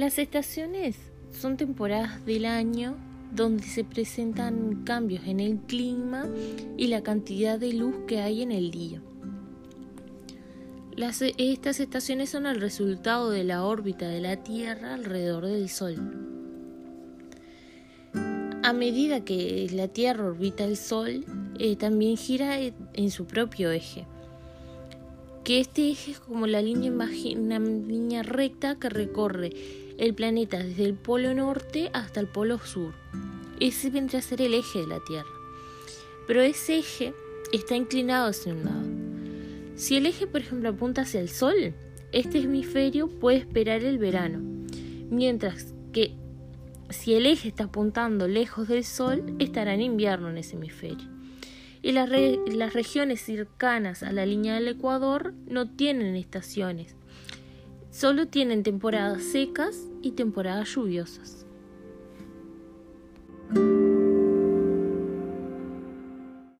Las estaciones son temporadas del año donde se presentan cambios en el clima y la cantidad de luz que hay en el día. estas estaciones son el resultado de la órbita de la Tierra alrededor del Sol. A medida que la Tierra orbita el Sol, eh, también gira en su propio eje. Que este eje es como la línea, una línea recta que recorre el planeta desde el polo norte hasta el polo sur. Ese vendría a ser el eje de la Tierra. Pero ese eje está inclinado hacia un lado. Si el eje, por ejemplo, apunta hacia el Sol, este hemisferio puede esperar el verano, mientras que si el eje está apuntando lejos del Sol, estará en invierno en ese hemisferio. Y las, las regiones cercanas a la línea del Ecuador no tienen estaciones, solo tienen temporadas secas y temporadas lluviosas.